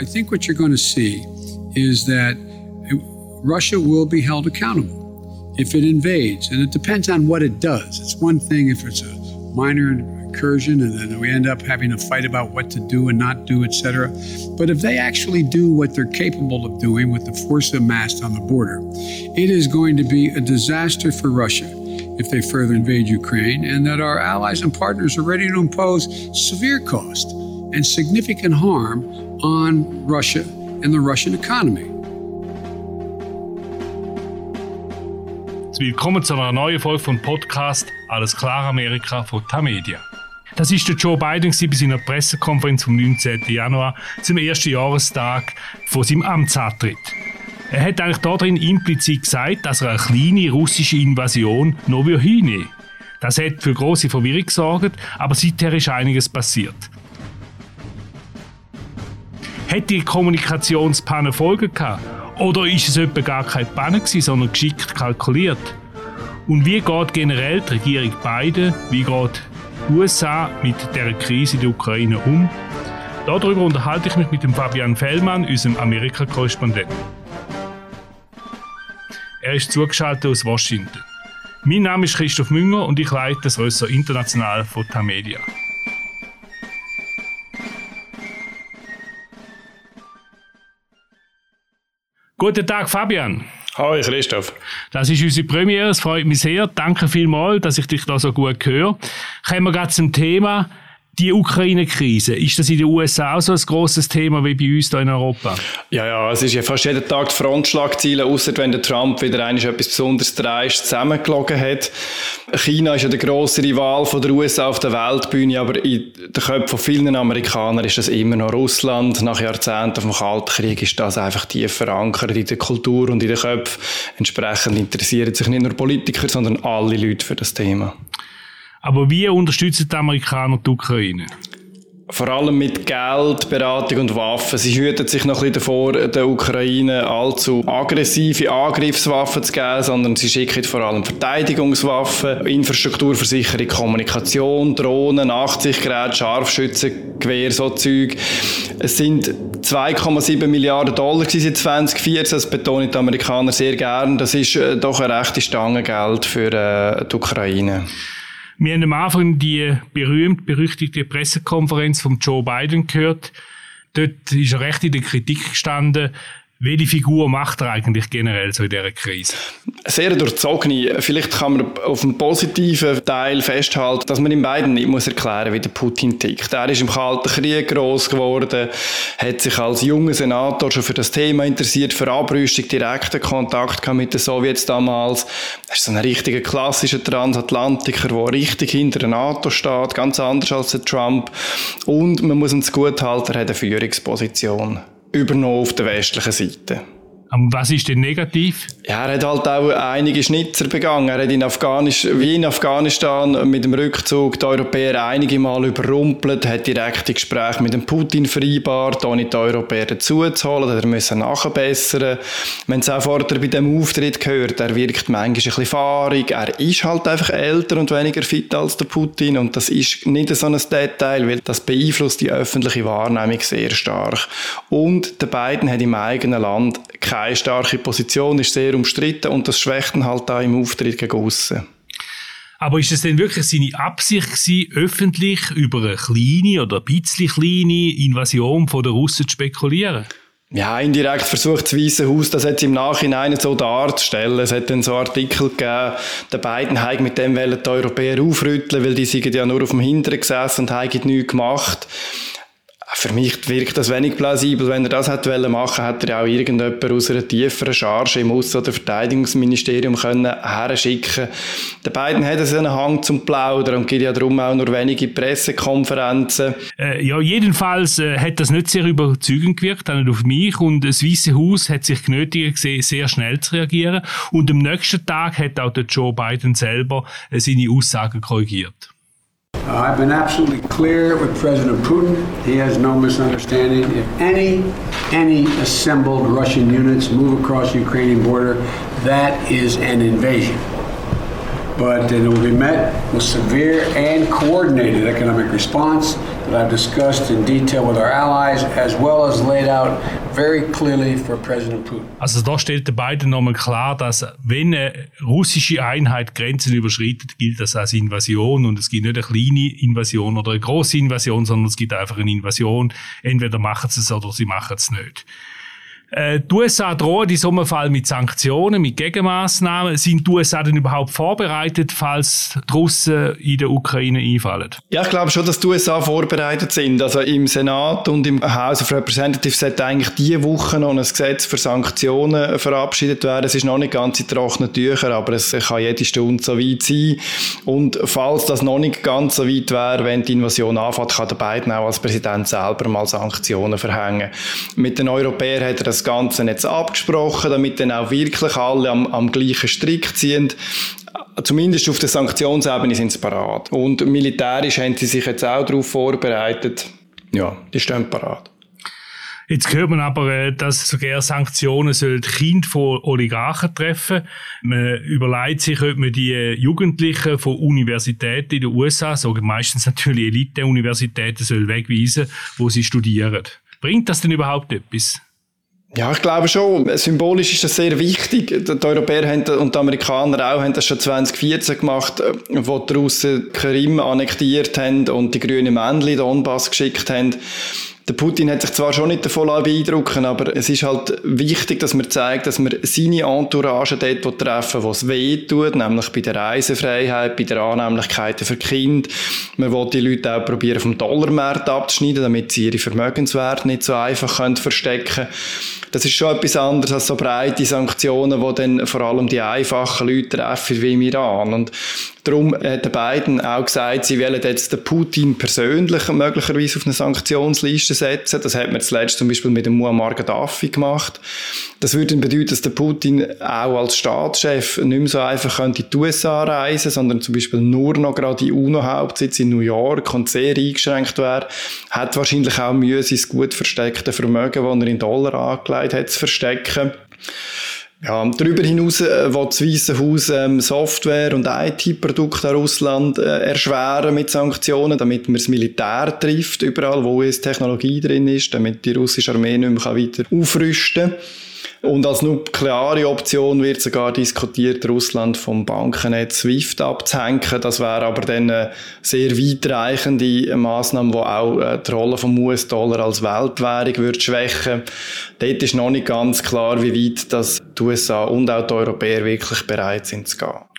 I think what you're going to see is that Russia will be held accountable if it invades, and it depends on what it does. It's one thing if it's a minor incursion and then we end up having a fight about what to do and not do, etc. But if they actually do what they're capable of doing with the force amassed on the border, it is going to be a disaster for Russia if they further invade Ukraine, and that our allies and partners are ready to impose severe cost and significant harm on Russia and the Russian economy. Willkommen zu einer neuen Folge vom Podcast Alles klar Amerika von Tamedia. Das ist der Joe Biden bei seiner Pressekonferenz vom 19. Januar zum ersten Jahrestag von seinem Amtsantritt. Er hat eigentlich darin implizit gesagt, dass er eine kleine russische Invasion noch hinnehmen Das hat für große Verwirrung gesorgt, aber seither ist einiges passiert. Hat die Kommunikationspanne Folgen gehabt? Oder ist es etwa gar keine Panne gewesen, sondern geschickt kalkuliert? Und wie geht generell die Regierung Biden, wie geht die USA mit der Krise in der Ukraine um? Darüber unterhalte ich mich mit dem Fabian Fellmann, unserem Amerika-Korrespondenten. Er ist zugeschaltet aus Washington. Mein Name ist Christoph Münger und ich leite das Rösser International von Tamedia. Guten Tag, Fabian. Hallo Christoph. Das ist unsere Premiere, es freut mich sehr. Danke vielmals, dass ich dich da so gut höre. Kommen wir gerade zum Thema die Ukraine-Krise, ist das in den USA auch so ein grosses Thema wie bei uns hier in Europa? Ja, ja, es ist ja fast jeden Tag die Frontschlagziele, außer wenn der Trump wieder eigentlich etwas besonders dreist zusammengelogen hat. China ist ja der grosse Rival von der USA auf der Weltbühne, aber in den Köpfen von vielen Amerikanern ist das immer noch Russland. Nach Jahrzehnten vom Kalten Krieg ist das einfach tief verankert in der Kultur und in den Köpfen. Entsprechend interessieren sich nicht nur Politiker, sondern alle Leute für das Thema. Aber wie unterstützen die Amerikaner die Ukraine? Vor allem mit Geld, Beratung und Waffen. Sie hüten sich noch ein bisschen davor, der Ukraine allzu aggressive Angriffswaffen zu geben, sondern sie schicken vor allem Verteidigungswaffen, Infrastrukturversicherung, Kommunikation, Drohnen, Nachtsichtgeräte, Scharfschützengewehr, so Zeug. Es sind 2,7 Milliarden Dollar seit 2014, das betonen die Amerikaner sehr gern. Das ist äh, doch eine rechte Stange Geld für äh, die Ukraine. Wir haben am Anfang die berühmt-berüchtigte Pressekonferenz von Joe Biden gehört. Dort ist er recht in der Kritik gestanden, welche Figur macht er eigentlich generell so in dieser Krise? Sehr durchzogene. Vielleicht kann man auf dem positiven Teil festhalten, dass man in beiden nicht muss erklären wie der Putin tickt. Er ist im Kalten Krieg groß geworden, hat sich als junger Senator schon für das Thema interessiert, für Abrüstung, direkten Kontakt mit den Sowjets damals. Er ist so ein richtiger klassischer Transatlantiker, der richtig hinter der NATO steht, ganz anders als der Trump. Und man muss ihm gut halten, er hat eine Führungsposition übernommen auf der westlichen Seite. Und was ist denn negativ? Ja, er hat halt auch einige Schnitzer begangen. Er hat in Afghanistan, wie in Afghanistan mit dem Rückzug die Europäer einige Mal überrumpelt, hat direkte Gespräche mit dem Putin vereinbart, ohne die Europäer dazuzuholen, er müssen nachbessern. Wenn es auch vorher bei dem Auftritt gehört, er wirkt manchmal ein bisschen fahrig, er ist halt einfach älter und weniger fit als der Putin und das ist nicht so ein Detail, weil das beeinflusst die öffentliche Wahrnehmung sehr stark. Und der Biden hat im eigenen Land keine starke Position, ist sehr umstritten und das schwächt ihn halt da im Auftritt gegen aussen. Aber ist es denn wirklich seine Absicht gewesen, öffentlich über eine kleine oder ein bisschen kleine Invasion von der Russen zu spekulieren? Ja, indirekt versucht das Weiße Haus das jetzt im Nachhinein so darzustellen. Es hat dann so Artikel gegeben, der beiden haben mit dem wollen die Europäer aufrütteln, weil die sind ja nur auf dem Hinteren gesessen und haben nichts gemacht für mich wirkt das wenig plausibel. Wenn er das wollen machen, hätte er auch irgendjemand aus einer tieferen Charge im Aussen- oder Verteidigungsministerium können herschicken. Der beiden hat so einen Hang zum Plaudern und gibt ja darum auch nur wenige Pressekonferenzen. Äh, ja, jedenfalls äh, hat das nicht sehr überzeugend gewirkt, auch nicht auf mich. Und das Weiße Haus hat sich genötigt gesehen, sehr schnell zu reagieren. Und am nächsten Tag hat auch der Joe Biden selber äh, seine Aussagen korrigiert. Uh, I've been absolutely clear with President Putin. He has no misunderstanding. If any any assembled Russian units move across the Ukrainian border, that is an invasion. But it will be met with severe and coordinated economic response that I've discussed in detail with our allies, as well as laid out very clearly for President Putin. Also da stellt der Biden nochmal klar, dass wenn eine russische Einheit Grenzen überschreitet, gilt das als Invasion und es gibt nicht eine kleine Invasion oder eine große Invasion, sondern es gibt einfach eine Invasion. Entweder machen sie es oder sie machen es nicht. Äh, die USA drohen in so einem Fall mit Sanktionen, mit Gegenmaßnahmen. Sind die USA denn überhaupt vorbereitet, falls die Russen in der Ukraine einfallen? Ja, ich glaube schon, dass die USA vorbereitet sind. Also im Senat und im House of Representatives sollte eigentlich diese Woche noch ein Gesetz für Sanktionen verabschiedet werden. Es ist noch nicht ganz in trockenen Tüchern, aber es kann jede Stunde so weit sein. Und falls das noch nicht ganz so weit wäre, wenn die Invasion anfängt, kann der Biden auch als Präsident selber mal Sanktionen verhängen. Mit den Europäern hat er das das Ganze jetzt abgesprochen, damit dann auch wirklich alle am, am gleichen Strick ziehen. Zumindest auf der Sanktionsebene sind sie parat. Und militärisch haben sie sich jetzt auch darauf vorbereitet. Ja, die stehen parat. Jetzt hört man aber, äh, dass sogar Sanktionen sollen Kinder von Oligarchen treffen. Man überlegt sich, ob man die äh, Jugendlichen von Universitäten in den USA, so meistens natürlich Elite-Universitäten, soll wegweisen, wo sie studieren. Bringt das denn überhaupt etwas? Ja, ich glaube schon. Symbolisch ist das sehr wichtig. Die Europäer haben, und die Amerikaner auch haben das schon 2014 gemacht, äh, wo die Russen Krim annektiert haben und die grünen Männchen Donbass geschickt haben. Der Putin hat sich zwar schon nicht davon beeindrucken aber es ist halt wichtig, dass man zeigt, dass man seine Entourage dort treffen wo es weh tut, nämlich bei der Reisefreiheit, bei der Annehmlichkeit für Kind. Man will die Leute auch probieren, vom Dollarmarkt abzuschneiden, damit sie ihre Vermögenswerte nicht so einfach können verstecken können. Das ist schon etwas anderes als so breite Sanktionen, die dann vor allem die einfachen Leute treffen, wie im Iran. Und darum hat der Biden auch gesagt, sie wollen jetzt den Putin persönlich möglicherweise auf eine Sanktionsliste setzen. Das hat man zuletzt zum Beispiel mit dem Muammar Gaddafi gemacht. Das würde dann bedeuten, dass der Putin auch als Staatschef nicht mehr so einfach in die USA reisen, sondern zum Beispiel nur noch gerade die UNO-Hauptsitz in New York und sehr eingeschränkt wäre. Hat wahrscheinlich auch Mühe, sein gut versteckte Vermögen, das er in Dollar angelegt hat, zu verstecken. Ja, darüber hinaus äh, will das Weiße Haus ähm, Software- und IT-Produkte an Russland äh, erschweren mit Sanktionen, damit man das Militär trifft, überall, wo es Technologie drin ist, damit die russische Armee nicht mehr weiter aufrüsten kann. Und als nukleare Option wird sogar diskutiert, Russland vom Bankennetz SWIFT abzuhängen. Das wäre aber dann eine sehr weitreichende Maßnahme, die auch äh, die Rolle vom US-Dollar als Weltwährung würde schwächen. Dort ist noch nicht ganz klar, wie weit das die USA und auch die Europäer wirklich bereit sind zu gehen.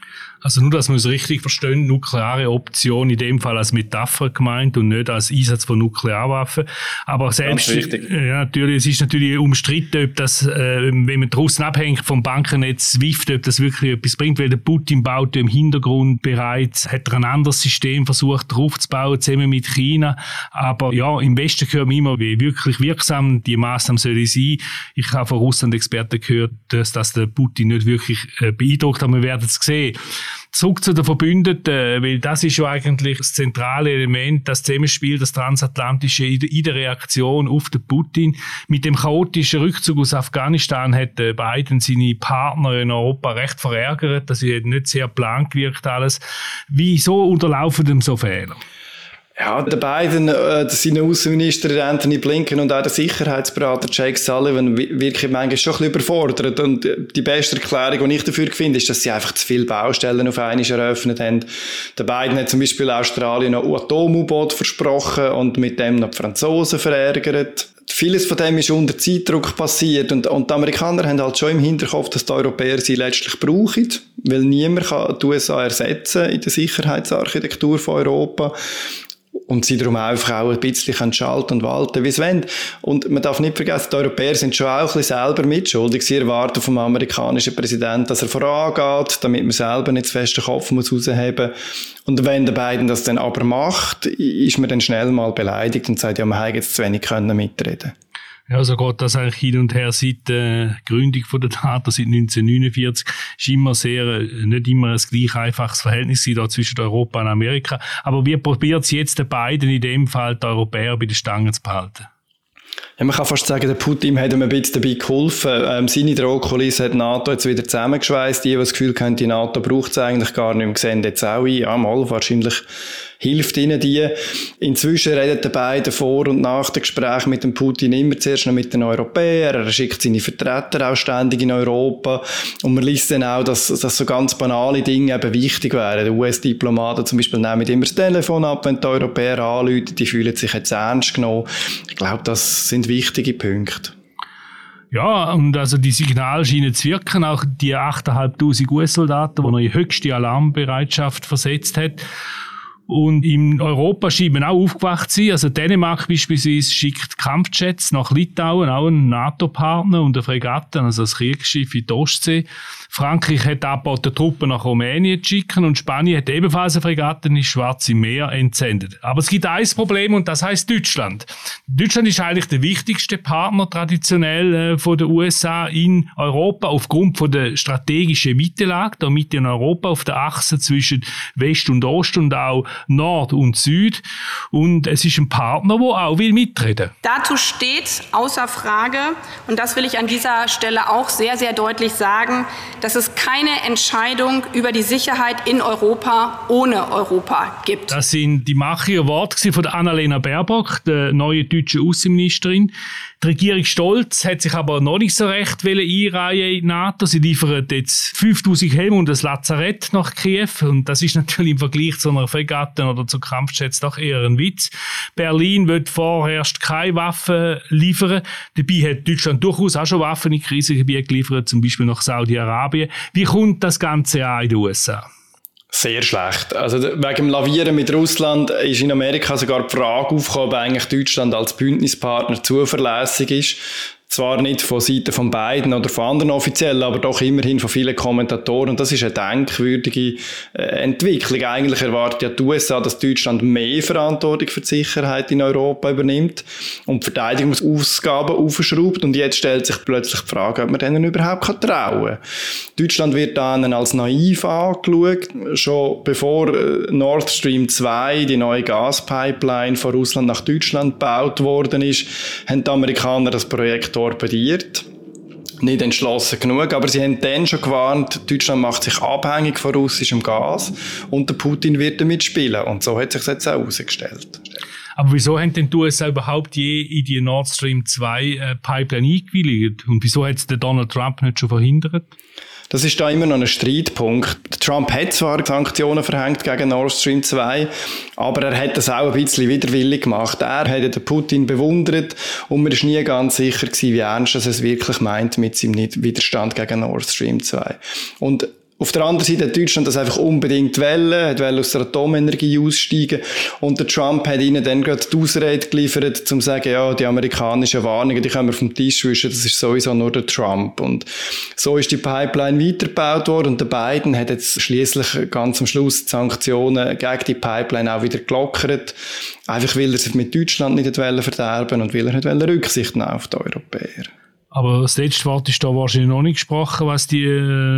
Also nur, dass wir es richtig verstehen, nukleare Option in dem Fall als Metapher gemeint und nicht als Einsatz von Nuklearwaffen. Aber selbst, ja, natürlich, es ist natürlich umstritten, ob das, äh, wenn man draußen abhängt vom Bankennetz SWIFT, ob das wirklich etwas bringt, weil der Putin baut im Hintergrund bereits, hat er ein anderes System versucht draufzubauen, zusammen mit China. Aber ja, im Westen hören wir immer, wie wirklich wirksam die Maßnahmen sollen sein. Ich habe von Russland-Experten gehört, dass das der Putin nicht wirklich äh, beeindruckt, aber wir werden es sehen. Zurück zu den Verbündeten, weil das ist ja eigentlich das zentrale Element, das Zusammenspiel, das transatlantische in der Reaktion auf den Putin. Mit dem chaotischen Rückzug aus Afghanistan hat Biden seine Partner in Europa recht verärgert. Das ist nicht sehr plan gewirkt alles. Wieso unterlaufen dem so Fehler? Ja, der beiden, äh, seine Außenminister Anthony Blinken und auch der Sicherheitsberater Jake Sullivan wirken manchmal schon ein bisschen überfordert. Und die beste Erklärung, die ich dafür finde, ist, dass sie einfach zu viele Baustellen auf einmal eröffnet haben. Der beiden hat zum Beispiel Australien noch Atom-U-Boot versprochen und mit dem noch die Franzosen verärgert. Vieles von dem ist unter Zeitdruck passiert und, und die Amerikaner haben halt schon im Hinterkopf, dass die Europäer sie letztlich brauchen, weil niemand kann die USA ersetzen in der Sicherheitsarchitektur von Europa und sie darum einfach auch ein bisschen schalten und walten, wie sie wollen. Und man darf nicht vergessen, die Europäer sind schon auch ein bisschen selber mitschuldig. Sie erwarten vom amerikanischen Präsidenten, dass er vorangeht, damit man selber nicht zu fest den Kopf muss rausheben Und wenn der Biden das dann aber macht, ist man dann schnell mal beleidigt und sagt, ja, man hätte jetzt zu wenig können mitreden ja, so geht das eigentlich hin und her seit der Gründung von der Data, seit 1949. Ist immer sehr, äh, nicht immer ein gleich einfaches Verhältnis da zwischen Europa und Amerika. Aber wir probieren es jetzt den beiden in dem Fall, die Europäer bei den Stangen zu behalten. Ja, man kann fast sagen, der Putin hat ihm ein bisschen dabei geholfen. Ähm, seine Drohkulisse hat NATO jetzt wieder zusammengeschweißt. Die, die das Gefühl haben, die NATO braucht es eigentlich gar nicht mehr, sehen jetzt auch ein. Ja, mal, wahrscheinlich hilft ihnen die. Inzwischen redet der beiden vor und nach dem Gespräch mit dem Putin immer zuerst noch mit den Europäern. Er schickt seine Vertreter auch ständig in Europa. Und man liest dann auch, dass, dass so ganz banale Dinge eben wichtig wären. Die US-Diplomaten zum Beispiel nehmen immer das Telefon ab, wenn die Europäer anrufen. Die fühlen sich jetzt ernst genommen. Ich glaube, das sind wichtige Punkte. Ja, und also die Signale scheinen zu wirken. Auch die 8.500 US-Soldaten, die er in höchste Alarmbereitschaft versetzt hat. Und in Europa scheinen auch aufgewacht zu sein. Also Dänemark beispielsweise schickt Kampfjets nach Litauen, auch ein NATO-Partner und eine Fregatte, also das Kriegsschiff in die Ostsee. Frankreich hat angeboten, Truppen nach Rumänien zu schicken und Spanien hat ebenfalls eine Fregatte ins Schwarze Meer entsendet. Aber es gibt ein Problem und das heißt Deutschland. Deutschland ist eigentlich der wichtigste Partner traditionell äh, von den USA in Europa aufgrund von der strategischen Mittellage, der Mitte in Europa auf der Achse zwischen West und Ost und auch Nord und Süd. Und es ist ein Partner, der auch will mitreden. Dazu steht außer Frage, und das will ich an dieser Stelle auch sehr, sehr deutlich sagen, dass es keine Entscheidung über die Sicherheit in Europa ohne Europa gibt. Das sind die machigen Worte von Annalena Baerbock, der neuen deutschen Außenministerin. Die Regierung Stolz hat sich aber noch nicht so recht einreihen in die NATO. Sie liefern jetzt 5000 Helme und ein Lazarett nach Kiew. Und das ist natürlich im Vergleich zu einer Fregatte oder zu Kampfjets doch eher ein Witz. Berlin wird vorerst keine Waffen liefern. Dabei hat Deutschland durchaus auch schon Waffen in Krisengebieten geliefert, zum Beispiel nach Saudi-Arabien. Wie kommt das Ganze an in den USA? Sehr schlecht. Also wegen dem Lavieren mit Russland ist in Amerika sogar die Frage aufgekommen, ob eigentlich Deutschland als Bündnispartner zuverlässig ist zwar nicht von Seiten von beiden oder von anderen Offiziellen, aber doch immerhin von vielen Kommentatoren. Und das ist eine denkwürdige äh, Entwicklung. Eigentlich erwartet ja die USA, dass Deutschland mehr Verantwortung für die Sicherheit in Europa übernimmt und Verteidigungsausgaben aufschraubt. Und jetzt stellt sich plötzlich die Frage, ob man denen überhaupt trauen kann. Deutschland wird dann als naiv angeschaut. Schon bevor äh, Nord Stream 2, die neue Gaspipeline von Russland nach Deutschland gebaut worden ist, haben die Amerikaner das Projekt torpediert nicht entschlossen genug, aber sie haben dann schon gewarnt, Deutschland macht sich abhängig von russischem Gas und der Putin wird damit spielen. Und so hat sich jetzt auch herausgestellt. Aber wieso haben denn die USA überhaupt je in die Nord Stream 2 äh, Pipeline eingewilligt? Und wieso hat es Donald Trump nicht schon verhindert? Das ist da immer noch ein Streitpunkt. Trump hat zwar Sanktionen verhängt gegen Nord Stream 2, aber er hat das auch ein bisschen widerwillig gemacht. Er hat den Putin bewundert und man ist nie ganz sicher gewesen, wie ernst er es wirklich meint mit seinem Widerstand gegen Nord Stream 2. Und auf der anderen Seite hat Deutschland das einfach unbedingt wollen, hat wollen aus der Atomenergie aussteigen und der Trump hat ihnen dann gerade die Ausrede geliefert, zum zu sagen, ja, die amerikanischen Warnungen, die können wir vom Tisch wischen, das ist sowieso nur der Trump. Und so ist die Pipeline weitergebaut worden und der Biden hat jetzt schließlich ganz am Schluss die Sanktionen gegen die Pipeline auch wieder gelockert, einfach weil er sich mit Deutschland nicht verderben und weil er nicht Rücksicht nehmen auf die Europäer. Aber das letzte Wort ist da wahrscheinlich noch nicht gesprochen, was die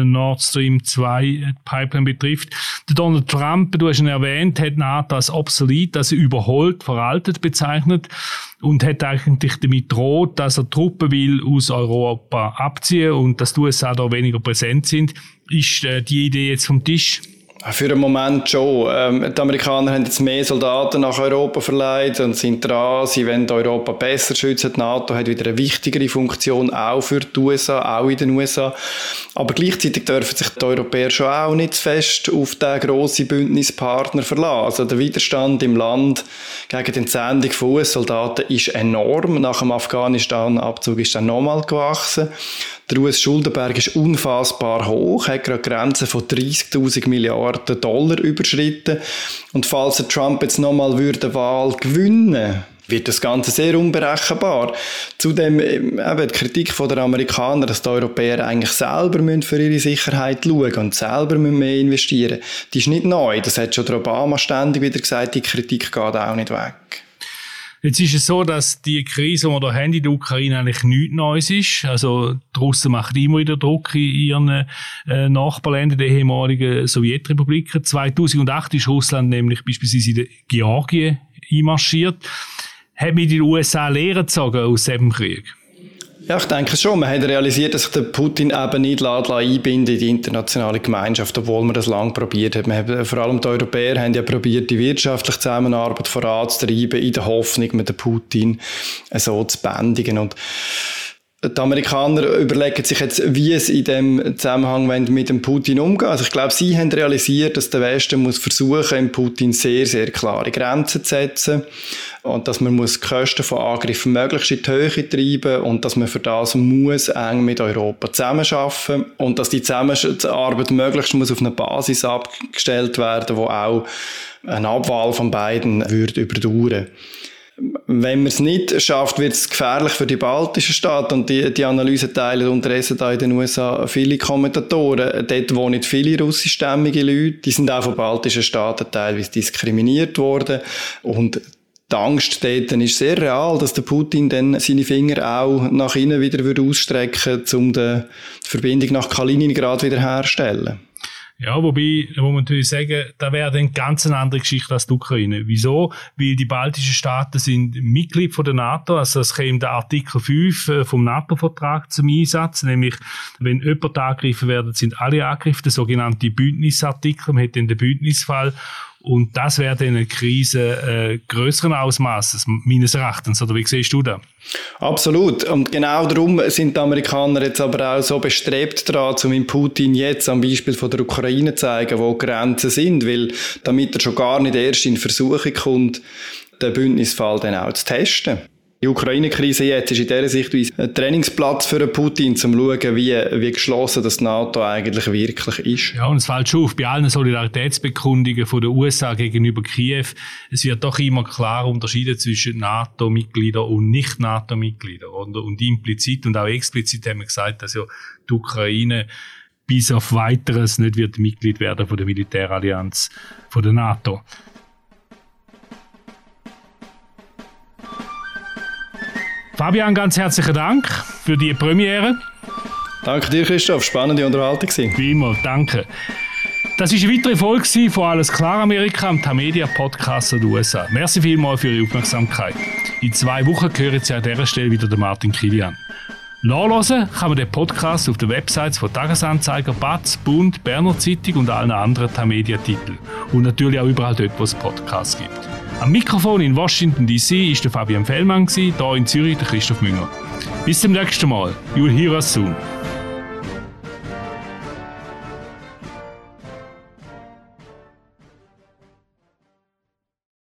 Nord Stream 2 äh, Pipeline betrifft. Der Donald Trump, du hast ihn erwähnt, hat NATO als obsolet, also überholt, veraltet bezeichnet und hat eigentlich damit droht, dass er Truppen will aus Europa abziehen und dass die USA da weniger präsent sind. Ist äh, die Idee jetzt vom Tisch? Für einen Moment schon. Ähm, die Amerikaner haben jetzt mehr Soldaten nach Europa verleiht und sind dran. Sie wollen Europa besser schützen. Die NATO hat wieder eine wichtigere Funktion, auch für die USA, auch in den USA. Aber gleichzeitig dürfen sich die Europäer schon auch nicht fest auf den grossen Bündnispartner verlassen. Also der Widerstand im Land gegen die Entsendung von US-Soldaten ist enorm. Nach dem Afghanistan-Abzug ist er nochmal gewachsen. Der US-Schuldenberg ist unfassbar hoch, hat gerade Grenzen von 30.000 Milliarden Dollar überschritten. Und falls der Trump jetzt nochmal würde Wahl gewinnen wird das Ganze sehr unberechenbar. Zudem ähm, eben die Kritik der Amerikaner, dass die Europäer eigentlich selber für ihre Sicherheit schauen und selber mehr investieren die ist nicht neu. Das hat schon der Obama ständig wieder gesagt, die Kritik geht auch nicht weg. Jetzt ist es so, dass die Krise, die wir da haben in der Ukraine, eigentlich nichts Neues ist. Also, die Russen machen immer wieder Druck in ihren äh, Nachbarländern, der ehemaligen Sowjetrepubliken. 2008 ist Russland nämlich beispielsweise in Georgien einmarschiert. Hat mit den USA Lehren gezogen aus diesem Krieg? Ja, ich denke schon. Man hat realisiert, dass sich der Putin eben nicht einbinden in die internationale Gemeinschaft, obwohl man das lange probiert hat. hat. Vor allem die Europäer haben ja probiert, die wirtschaftliche Zusammenarbeit voranzutreiben, in der Hoffnung, mit dem Putin so zu bändigen. Und die Amerikaner überlegen sich jetzt, wie es in dem Zusammenhang mit dem Putin umgeht. Also ich glaube, sie haben realisiert, dass der Westen muss versuchen, im Putin sehr, sehr klare Grenzen zu setzen und dass man muss die Kosten von Angriffen möglichst in die Höhe treiben und dass man für das muss eng mit Europa zusammenarbeiten und dass die Zusammenarbeit möglichst muss auf einer Basis abgestellt werden, wo auch eine Abwahl von beiden würde überdauern. Wenn man es nicht schafft, wird es gefährlich für die baltischen Staaten und die, die Analyse teilen unterdessen da in den USA viele Kommentatoren. Dort wohnen viele russischstämmige Leute, die sind auch von baltischen Staaten teilweise diskriminiert worden. Und die Angst dort ist sehr real, dass der Putin dann seine Finger auch nach innen wieder ausstrecken würde, um die Verbindung nach Kaliningrad wiederherzustellen. Ja, wobei, wo man natürlich sagen, da wäre eine ganz andere Geschichte als die Ukraine. Wieso? Weil die baltischen Staaten sind Mitglied von der NATO, also es käme der Artikel 5 äh, vom NATO-Vertrag zum Einsatz, nämlich, wenn jemand angegriffen wird, sind alle angegriffen, der sogenannte Bündnisartikel, man hat den Bündnisfall und das wäre dann eine Krise äh, größeren Ausmaßes, meines Erachtens. Oder wie siehst du das? Absolut. Und genau darum sind die Amerikaner jetzt aber auch so bestrebt daran, um in Putin jetzt am Beispiel von der Ukraine zu zeigen, wo Grenzen sind, weil damit er schon gar nicht erst in Versuchung kommt, den Bündnisfall dann auch zu testen. Die Ukraine-Krise jetzt ist in dieser Sicht ein Trainingsplatz für Putin, um zu schauen, wie, wie geschlossen das NATO eigentlich wirklich ist. Ja, und es fällt schon auf, bei allen Solidaritätsbekundungen von den USA gegenüber Kiew, es wird doch immer klar unterschieden zwischen NATO-Mitgliedern und Nicht-NATO-Mitgliedern. Und implizit und auch explizit haben wir gesagt, dass ja die Ukraine bis auf weiteres nicht wird Mitglied werden von der Militärallianz von der NATO. Fabian, ganz herzlichen Dank für die Premiere. Danke dir, Christoph. Spannende Unterhaltung. Wie immer, danke. Das war eine weitere Folge von Alles klar Amerika am Tamedia Podcast der USA. Merci vielmals für Ihre Aufmerksamkeit. In zwei Wochen hören Sie an dieser Stelle wieder den Martin Kilian. Nachlesen kann man den Podcast auf den Websites von Tagesanzeiger, Batz, Bund, Berner Zeitung und allen anderen Tamedia-Titeln. Und natürlich auch überall dort, wo es Podcasts gibt. Am Mikrofon in Washington DC ist der Fabian Fellmann, hier in Zürich der Christoph Münger. Bis zum nächsten Mal. You'll hear us soon.